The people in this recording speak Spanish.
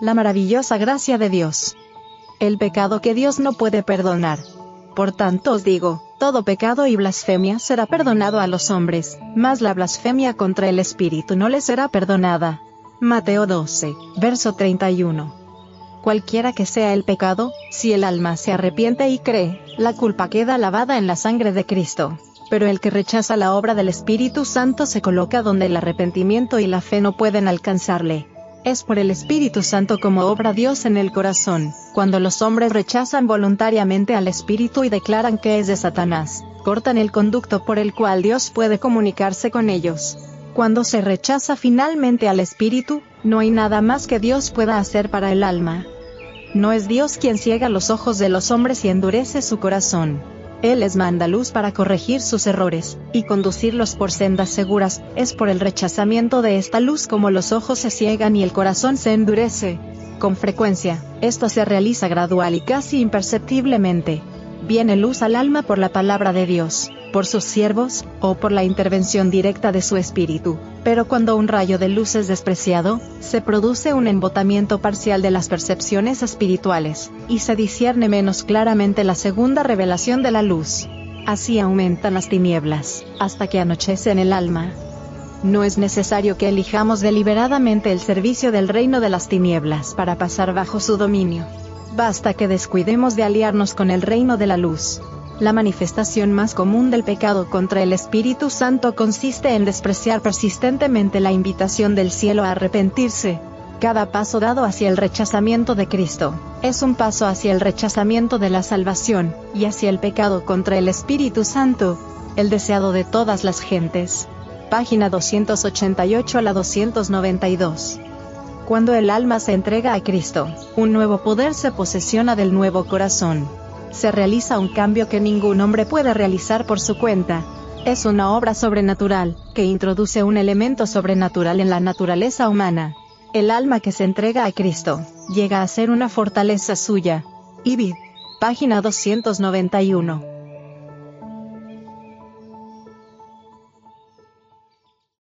La maravillosa gracia de Dios. El pecado que Dios no puede perdonar. Por tanto os digo, todo pecado y blasfemia será perdonado a los hombres, mas la blasfemia contra el Espíritu no le será perdonada. Mateo 12, verso 31. Cualquiera que sea el pecado, si el alma se arrepiente y cree, la culpa queda lavada en la sangre de Cristo. Pero el que rechaza la obra del Espíritu Santo se coloca donde el arrepentimiento y la fe no pueden alcanzarle. Es por el Espíritu Santo como obra Dios en el corazón, cuando los hombres rechazan voluntariamente al Espíritu y declaran que es de Satanás, cortan el conducto por el cual Dios puede comunicarse con ellos. Cuando se rechaza finalmente al Espíritu, no hay nada más que Dios pueda hacer para el alma. No es Dios quien ciega los ojos de los hombres y endurece su corazón. Él les manda luz para corregir sus errores, y conducirlos por sendas seguras, es por el rechazamiento de esta luz como los ojos se ciegan y el corazón se endurece. Con frecuencia, esto se realiza gradual y casi imperceptiblemente. Viene luz al alma por la palabra de Dios, por sus siervos, o por la intervención directa de su espíritu. Pero cuando un rayo de luz es despreciado, se produce un embotamiento parcial de las percepciones espirituales, y se discierne menos claramente la segunda revelación de la luz. Así aumentan las tinieblas, hasta que anochece en el alma. No es necesario que elijamos deliberadamente el servicio del reino de las tinieblas para pasar bajo su dominio. Basta que descuidemos de aliarnos con el reino de la luz. La manifestación más común del pecado contra el Espíritu Santo consiste en despreciar persistentemente la invitación del cielo a arrepentirse. Cada paso dado hacia el rechazamiento de Cristo, es un paso hacia el rechazamiento de la salvación, y hacia el pecado contra el Espíritu Santo, el deseado de todas las gentes. Página 288 a la 292. Cuando el alma se entrega a Cristo, un nuevo poder se posesiona del nuevo corazón se realiza un cambio que ningún hombre puede realizar por su cuenta. Es una obra sobrenatural, que introduce un elemento sobrenatural en la naturaleza humana. El alma que se entrega a Cristo, llega a ser una fortaleza suya. Ibid. Página 291.